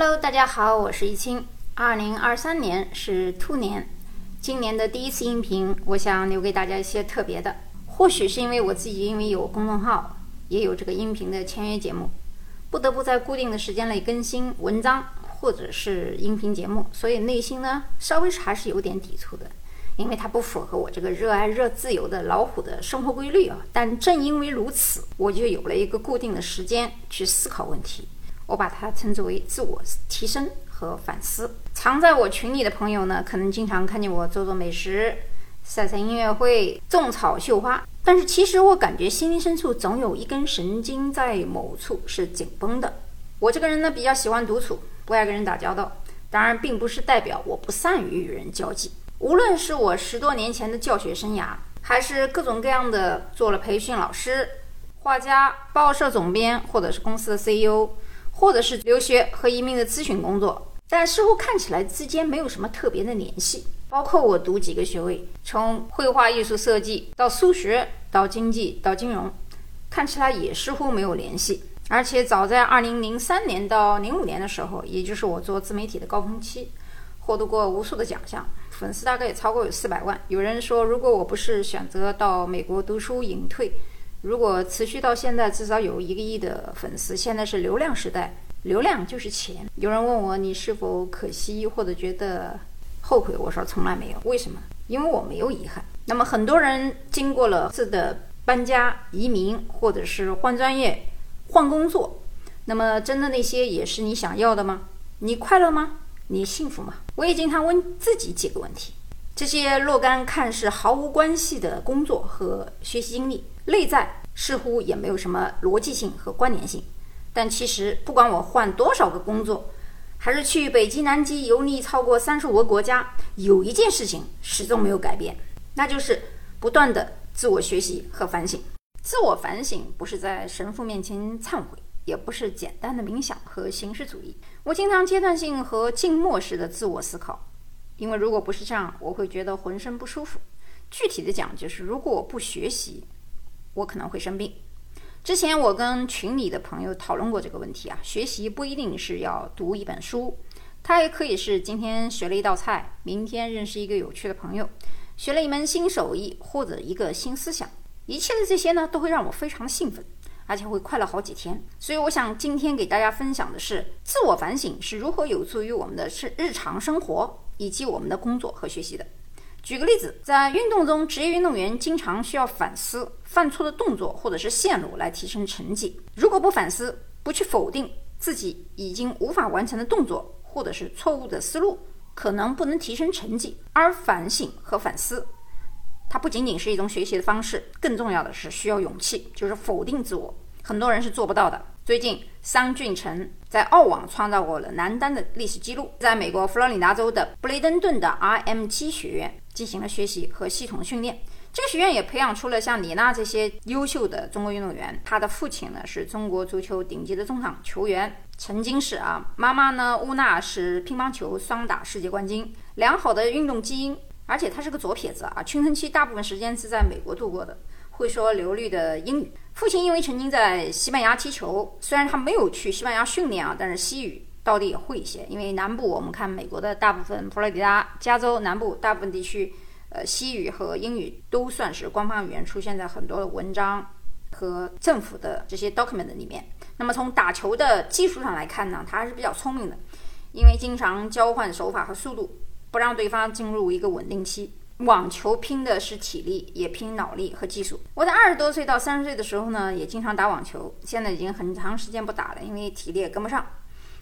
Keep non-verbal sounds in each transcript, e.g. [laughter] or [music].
Hello，大家好，我是易清。二零二三年是兔年，今年的第一次音频，我想留给大家一些特别的。或许是因为我自己因为有公众号，也有这个音频的签约节目，不得不在固定的时间内更新文章或者是音频节目，所以内心呢稍微还是有点抵触的，因为它不符合我这个热爱热自由的老虎的生活规律啊。但正因为如此，我就有了一个固定的时间去思考问题。我把它称之为自我提升和反思。常在我群里的朋友呢，可能经常看见我做做美食、晒晒音乐会、种草绣花。但是其实我感觉心灵深处总有一根神经在某处是紧绷的。我这个人呢，比较喜欢独处，不爱跟人打交道。当然，并不是代表我不善于与人交际。无论是我十多年前的教学生涯，还是各种各样的做了培训老师、画家、报社总编，或者是公司的 CEO。或者是留学和移民的咨询工作，但似乎看起来之间没有什么特别的联系。包括我读几个学位，从绘画艺术设计到数学到经济到金融，看起来也似乎没有联系。而且早在二零零三年到零五年的时候，也就是我做自媒体的高峰期，获得过无数的奖项，粉丝大概也超过有四百万。有人说，如果我不是选择到美国读书隐退，如果持续到现在，至少有一个亿的粉丝。现在是流量时代，流量就是钱。有人问我你是否可惜或者觉得后悔？我说从来没有。为什么？因为我没有遗憾。那么很多人经过了次的搬家、移民，或者是换专业、换工作，那么真的那些也是你想要的吗？你快乐吗？你幸福吗？我也经常问自己几个问题：这些若干看似毫无关系的工作和学习经历。内在似乎也没有什么逻辑性和关联性，但其实不管我换多少个工作，还是去北极南极游历超过三十五个国家，有一件事情始终没有改变，那就是不断的自我学习和反省。自我反省不是在神父面前忏悔，也不是简单的冥想和形式主义。我经常阶段性和静默式的自我思考，因为如果不是这样，我会觉得浑身不舒服。具体的讲，就是如果我不学习。我可能会生病。之前我跟群里的朋友讨论过这个问题啊，学习不一定是要读一本书，它也可以是今天学了一道菜，明天认识一个有趣的朋友，学了一门新手艺或者一个新思想，一切的这些呢，都会让我非常的兴奋，而且会快乐好几天。所以我想今天给大家分享的是，自我反省是如何有助于我们的是日常生活以及我们的工作和学习的。举个例子，在运动中，职业运动员经常需要反思犯错的动作或者是线路来提升成绩。如果不反思，不去否定自己已经无法完成的动作或者是错误的思路，可能不能提升成绩。而反省和反思，它不仅仅是一种学习的方式，更重要的是需要勇气，就是否定自我。很多人是做不到的。最近，桑俊成在澳网创造过了男单的历史记录，在美国佛罗里达州的布雷登顿的 RMG 学院进行了学习和系统训练。这个学院也培养出了像李娜这些优秀的中国运动员。他的父亲呢是中国足球顶级的中场球员，曾经是啊。妈妈呢乌娜是乒乓球双打世界冠军，良好的运动基因，而且他是个左撇子啊。青春期大部分时间是在美国度过的。会说流利的英语。父亲因为曾经在西班牙踢球，虽然他没有去西班牙训练啊，但是西语到底也会一些。因为南部我们看美国的大部分，佛罗里达、加州南部大部分地区，呃，西语和英语都算是官方语言，出现在很多的文章和政府的这些 document 里面。那么从打球的技术上来看呢，他还是比较聪明的，因为经常交换手法和速度，不让对方进入一个稳定期。网球拼的是体力，也拼脑力和技术。我在二十多岁到三十岁的时候呢，也经常打网球，现在已经很长时间不打了，因为体力也跟不上。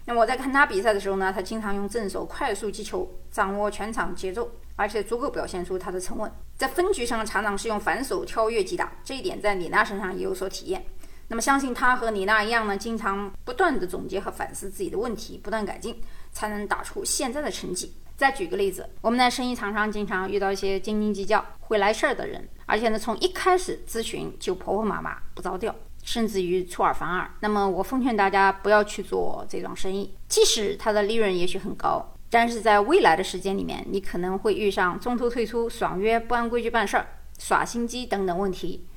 那我在看他比赛的时候呢，他经常用正手快速击球，掌握全场节奏，而且足够表现出他的沉稳。在分局上常常是用反手跳跃击打，这一点在李娜身上也有所体验。那么相信他和李娜一样呢，经常不断的总结和反思自己的问题，不断改进，才能打出现在的成绩。再举个例子，我们在生意场上经常遇到一些斤斤计较、会来事儿的人，而且呢，从一开始咨询就婆婆妈妈、不着调，甚至于出尔反尔。那么，我奉劝大家不要去做这桩生意，即使它的利润也许很高，但是在未来的时间里面，你可能会遇上中途退出、爽约、不按规矩办事儿、耍心机等等问题，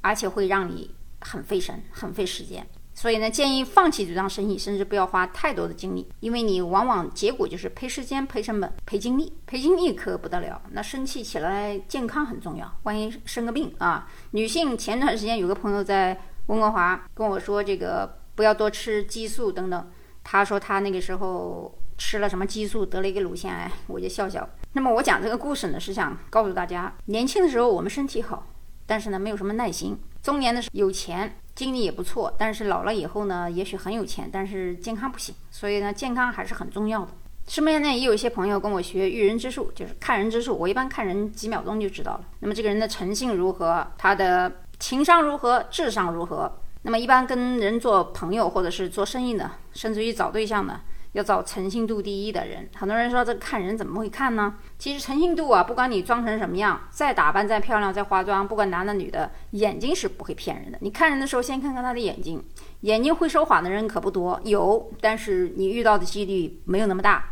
而且会让你很费神、很费时间。所以呢，建议放弃这桩生意，甚至不要花太多的精力，因为你往往结果就是赔时间、赔成本、赔精力，赔精力可不得了。那生气起来，健康很重要，万一生个病啊。女性前段时间有个朋友在温哥华跟我说，这个不要多吃激素等等。他说他那个时候吃了什么激素，得了一个乳腺癌，我就笑笑。那么我讲这个故事呢，是想告诉大家，年轻的时候我们身体好，但是呢没有什么耐心；中年的时候有钱。经历也不错，但是老了以后呢，也许很有钱，但是健康不行。所以呢，健康还是很重要的。身边呢也有一些朋友跟我学育人之术，就是看人之术。我一般看人几秒钟就知道了。那么这个人的诚信如何，他的情商如何，智商如何？那么一般跟人做朋友或者是做生意呢，甚至于找对象呢？要找诚信度第一的人。很多人说这看人怎么会看呢？其实诚信度啊，不管你装成什么样，再打扮、再漂亮、再化妆，不管男的女的，眼睛是不会骗人的。你看人的时候，先看看他的眼睛。眼睛会说谎的人可不多，有，但是你遇到的几率没有那么大。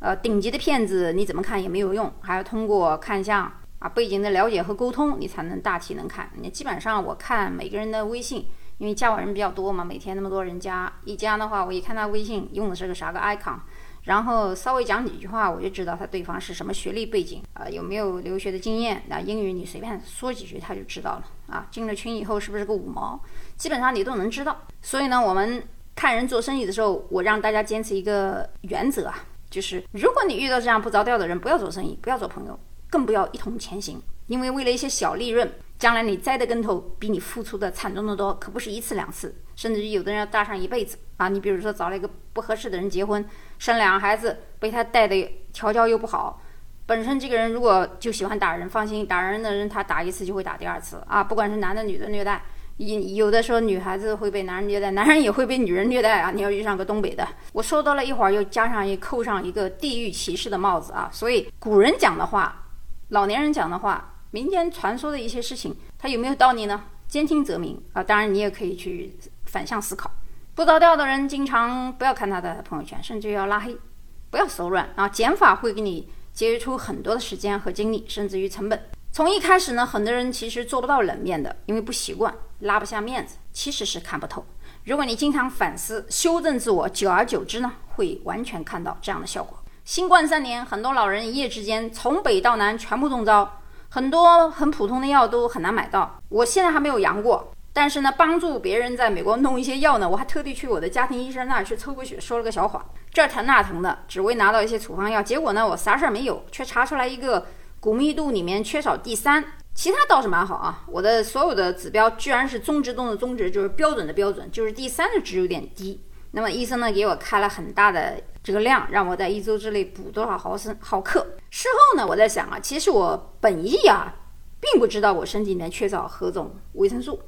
呃，顶级的骗子你怎么看也没有用，还要通过看相啊、背景的了解和沟通，你才能大体能看。你基本上我看每个人的微信。因为加我人比较多嘛，每天那么多人加，一加的话，我一看他微信用的是个啥个 icon，然后稍微讲几句话，我就知道他对方是什么学历背景，啊，有没有留学的经验。那英语你随便说几句他就知道了，啊，进了群以后是不是个五毛，基本上你都能知道。所以呢，我们看人做生意的时候，我让大家坚持一个原则啊，就是如果你遇到这样不着调的人，不要做生意，不要做朋友，更不要一同前行，因为为了一些小利润。将来你栽的跟头比你付出的惨重的多，可不是一次两次，甚至于有的人要搭上一辈子啊！你比如说找了一个不合适的人结婚，生两个孩子，被他带的调教又不好，本身这个人如果就喜欢打人，放心，打人的人他打一次就会打第二次啊！不管是男的女的虐待，有有的时候女孩子会被男人虐待，男人也会被女人虐待啊！你要遇上个东北的，我说多了一会儿又加上一扣上一个地域歧视的帽子啊！所以古人讲的话，老年人讲的话。民间传说的一些事情，它有没有道理呢？兼听则明啊！当然，你也可以去反向思考。不着调的人，经常不要看他的朋友圈，甚至要拉黑，不要手软啊！减法会给你节约出很多的时间和精力，甚至于成本。从一开始呢，很多人其实做不到冷面的，因为不习惯，拉不下面子，其实是看不透。如果你经常反思、修正自我，久而久之呢，会完全看到这样的效果。新冠三年，很多老人一夜之间从北到南全部中招。很多很普通的药都很难买到，我现在还没有阳过，但是呢，帮助别人在美国弄一些药呢，我还特地去我的家庭医生那儿去抽过血，说了个小谎，这疼那疼的，只为拿到一些处方药。结果呢，我啥事儿没有，却查出来一个骨密度里面缺少 D 三，其他倒是蛮好啊。我的所有的指标居然是中值中的中值，就是标准的标准，就是 D 三的值有点低。那么医生呢，给我开了很大的这个量，让我在一周之内补多少毫升毫克。事后呢，我在想啊，其实我本意啊，并不知道我身体里面缺少何种维生素，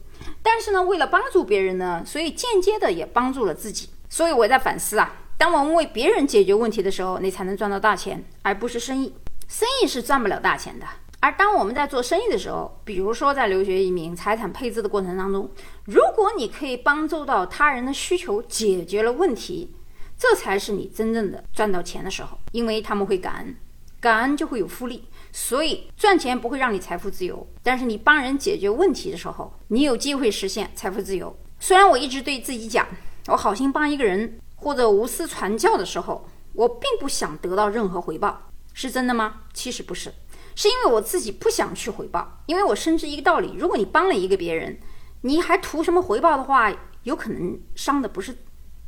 但是呢，为了帮助别人呢，所以间接的也帮助了自己。所以我在反思啊，当我们为别人解决问题的时候，你才能赚到大钱，而不是生意。生意是赚不了大钱的。而当我们在做生意的时候，比如说在留学移民、财产配置的过程当中，如果你可以帮助到他人的需求，解决了问题，这才是你真正的赚到钱的时候，因为他们会感恩，感恩就会有复利。所以赚钱不会让你财富自由，但是你帮人解决问题的时候，你有机会实现财富自由。虽然我一直对自己讲，我好心帮一个人或者无私传教的时候，我并不想得到任何回报，是真的吗？其实不是。是因为我自己不想去回报，因为我深知一个道理：如果你帮了一个别人，你还图什么回报的话，有可能伤的不是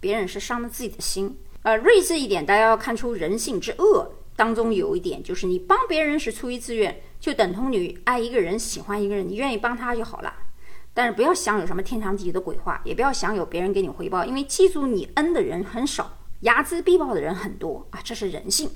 别人，是伤了自己的心。呃，睿智一点，大家要看出人性之恶当中有一点，就是你帮别人是出于自愿，就等同于爱一个人、喜欢一个人，你愿意帮他就好了。但是不要想有什么天长地久的鬼话，也不要想有别人给你回报，因为记住你恩的人很少，睚眦必报的人很多啊，这是人性。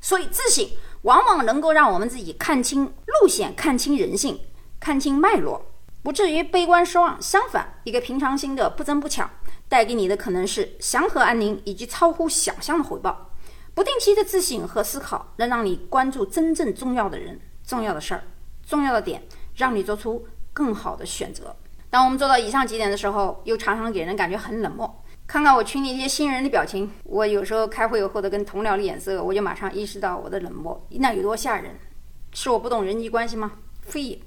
所以自省。往往能够让我们自己看清路线、看清人性、看清脉络，不至于悲观失望。相反，一个平常心的不争不抢，带给你的可能是祥和安宁以及超乎想象的回报。不定期的自省和思考，能让你关注真正重要的人、重要的事儿、重要的点，让你做出更好的选择。当我们做到以上几点的时候，又常常给人感觉很冷漠。看看我群里一些新人的表情，我有时候开会或者跟同僚的眼色，我就马上意识到我的冷漠，那有多吓人？是我不懂人际关系吗？非也。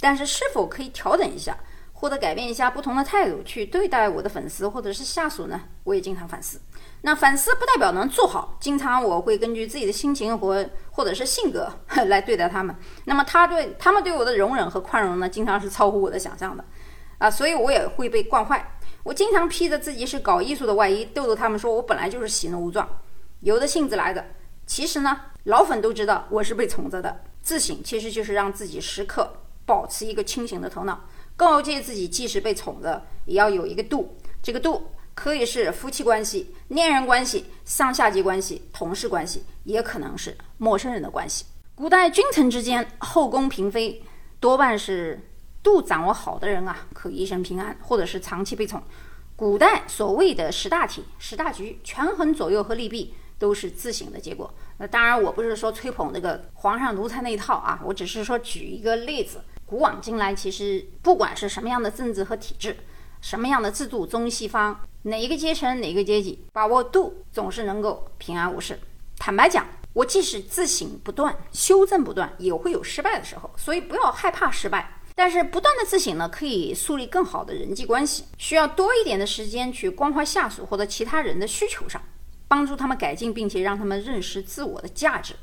但是是否可以调整一下，或者改变一下不同的态度去对待我的粉丝或者是下属呢？我也经常反思。那反思不代表能做好，经常我会根据自己的心情或或者是性格 [laughs] 来对待他们。那么他对他们对我的容忍和宽容呢，经常是超乎我的想象的啊，所以我也会被惯坏。我经常披着自己是搞艺术的外衣，逗逗他们说我本来就是喜怒无状，由着性子来的。其实呢，老粉都知道我是被宠着的。自省其实就是让自己时刻保持一个清醒的头脑，告诫自己，即使被宠着，也要有一个度。这个度可以是夫妻关系、恋人关系、上下级关系、同事关系，也可能是陌生人的关系。古代君臣之间，后宫嫔妃多半是。度掌握好的人啊，可一生平安，或者是长期被宠。古代所谓的十大体、十大局，权衡左右和利弊，都是自省的结果。那当然，我不是说吹捧那个皇上奴才那一套啊，我只是说举一个例子。古往今来，其实不管是什么样的政治和体制，什么样的制度，中西方哪一个阶层、哪个阶级，把握度总是能够平安无事。坦白讲，我即使自省不断、修正不断，也会有失败的时候，所以不要害怕失败。但是不断的自省呢，可以树立更好的人际关系，需要多一点的时间去关怀下属或者其他人的需求上，帮助他们改进，并且让他们认识自我的价值。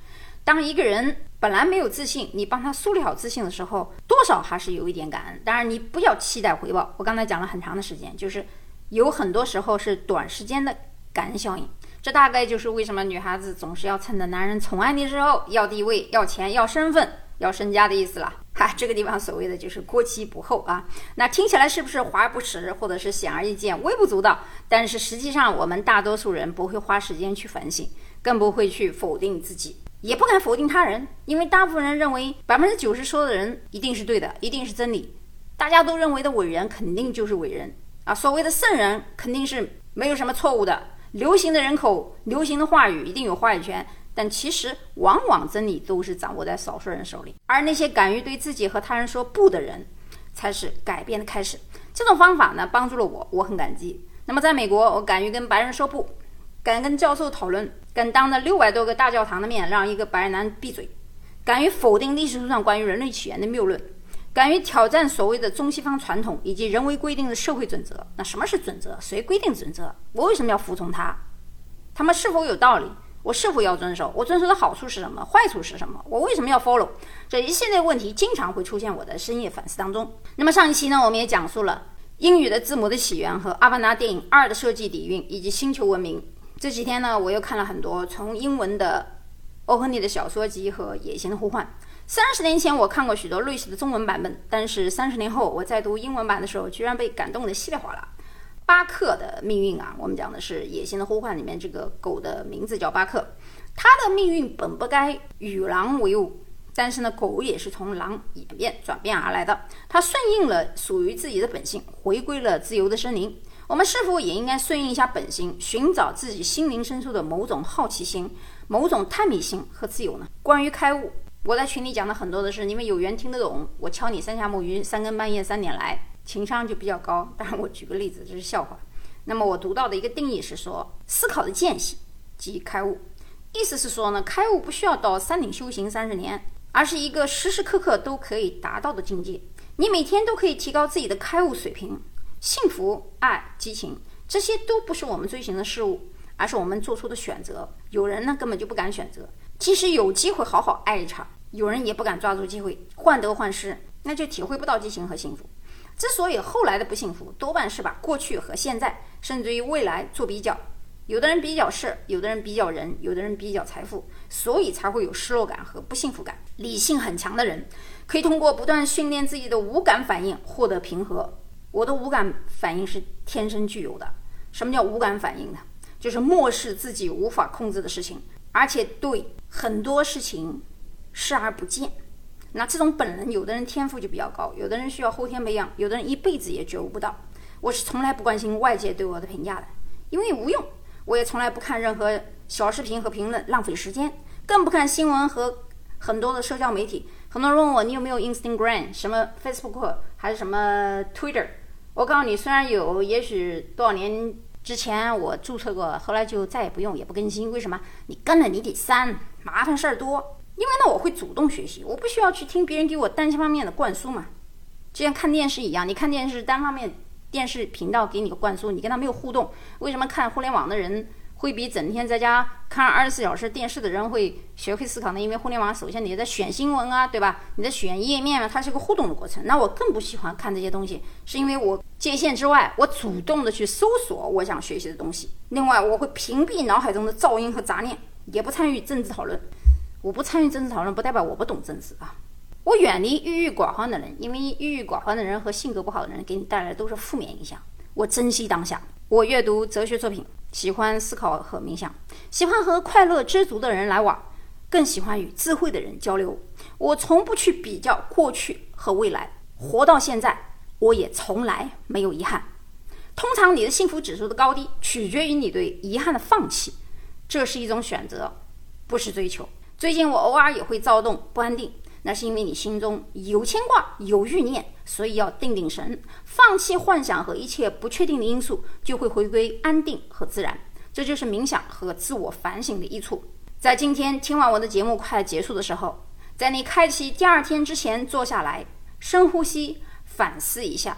当一个人本来没有自信，你帮他树立好自信的时候，多少还是有一点感恩。当然，你不要期待回报。我刚才讲了很长的时间，就是有很多时候是短时间的感恩效应。这大概就是为什么女孩子总是要趁着男人宠爱你的时候，要地位、要钱、要身份。要身家的意思了，哈，[laughs] 这个地方所谓的就是过期不候啊。那听起来是不是华而不实，或者是显而易见、微不足道？但是实际上，我们大多数人不会花时间去反省，更不会去否定自己，也不敢否定他人，因为大部分人认为百分之九十说的人一定是对的，一定是真理。大家都认为的伟人肯定就是伟人啊，所谓的圣人肯定是没有什么错误的。流行的人口、流行的话语一定有话语权。但其实，往往真理都是掌握在少数人手里，而那些敢于对自己和他人说不的人，才是改变的开始。这种方法呢，帮助了我，我很感激。那么，在美国，我敢于跟白人说不，敢跟教授讨论，敢当着六百多个大教堂的面让一个白人男闭嘴，敢于否定历史书上关于人类起源的谬论，敢于挑战所谓的中西方传统以及人为规定的社会准则。那什么是准则？谁规定准则？我为什么要服从他？他们是否有道理？我是否要遵守？我遵守的好处是什么？坏处是什么？我为什么要 follow？这一系列问题经常会出现我的深夜反思当中。那么上一期呢，我们也讲述了英语的字母的起源和《阿凡达》电影二的设计底蕴以及星球文明。这几天呢，我又看了很多从英文的欧亨利的小说集和《野心的呼唤》。三十年前我看过许多类似的中文版本，但是三十年后我在读英文版的时候，居然被感动得稀里哗啦。巴克的命运啊，我们讲的是《野性的呼唤》里面这个狗的名字叫巴克，它的命运本不该与狼为伍，但是呢，狗也是从狼演变转变而来的，它顺应了属于自己的本性，回归了自由的森林。我们是否也应该顺应一下本性，寻找自己心灵深处的某种好奇心、某种探秘心和自由呢？关于开悟，我在群里讲的很多的是，你们有缘听得懂，我敲你三下木鱼，三更半夜三点来。情商就比较高，当然我举个例子，这是笑话。那么我读到的一个定义是说，思考的间隙即开悟，意思是说呢，开悟不需要到山顶修行三十年，而是一个时时刻刻都可以达到的境界。你每天都可以提高自己的开悟水平。幸福、爱、激情，这些都不是我们追寻的事物，而是我们做出的选择。有人呢根本就不敢选择，即使有机会好好爱一场，有人也不敢抓住机会，患得患失，那就体会不到激情和幸福。之所以后来的不幸福，多半是把过去和现在，甚至于未来做比较。有的人比较事，有的人比较人，有的人比较财富，所以才会有失落感和不幸福感。理性很强的人，可以通过不断训练自己的五感反应获得平和。我的五感反应是天生具有的。什么叫五感反应呢？就是漠视自己无法控制的事情，而且对很多事情视而不见。那这种本能，有的人天赋就比较高，有的人需要后天培养，有的人一辈子也觉悟不到。我是从来不关心外界对我的评价的，因为无用。我也从来不看任何小视频和评论，浪费时间，更不看新闻和很多的社交媒体。很多人问我你有没有 Instagram，什么 Facebook 还是什么 Twitter？我告诉你，虽然有，也许多少年之前我注册过，后来就再也不用，也不更新。为什么？你跟了你得删，麻烦事儿多。因为呢，我会主动学习，我不需要去听别人给我单方面的灌输嘛。就像看电视一样，你看电视单方面电视频道给你个灌输，你跟他没有互动。为什么看互联网的人会比整天在家看二十四小时电视的人会学会思考呢？因为互联网首先你在选新闻啊，对吧？你在选页面啊，它是个互动的过程。那我更不喜欢看这些东西，是因为我界限之外，我主动的去搜索我想学习的东西。另外，我会屏蔽脑海中的噪音和杂念，也不参与政治讨论。我不参与政治讨论，不代表我不懂政治啊。我远离郁郁寡欢的人，因为郁郁寡欢的人和性格不好的人给你带来的都是负面影响。我珍惜当下，我阅读哲学作品，喜欢思考和冥想，喜欢和快乐知足的人来往，更喜欢与智慧的人交流。我从不去比较过去和未来，活到现在，我也从来没有遗憾。通常你的幸福指数的高低取决于你对遗憾的放弃，这是一种选择，不是追求。最近我偶尔也会躁动不安定。那是因为你心中有牵挂、有欲念，所以要定定神，放弃幻想和一切不确定的因素，就会回归安定和自然。这就是冥想和自我反省的益处。在今天听完我的节目快结束的时候，在你开启第二天之前，坐下来深呼吸，反思一下，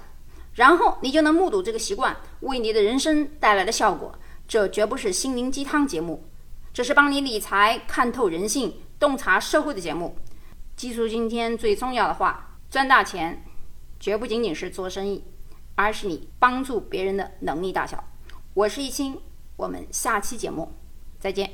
然后你就能目睹这个习惯为你的人生带来的效果。这绝不是心灵鸡汤节目，这是帮你理财、看透人性、洞察社会的节目。记住今天最重要的话：赚大钱，绝不仅仅是做生意，而是你帮助别人的能力大小。我是易清，我们下期节目再见。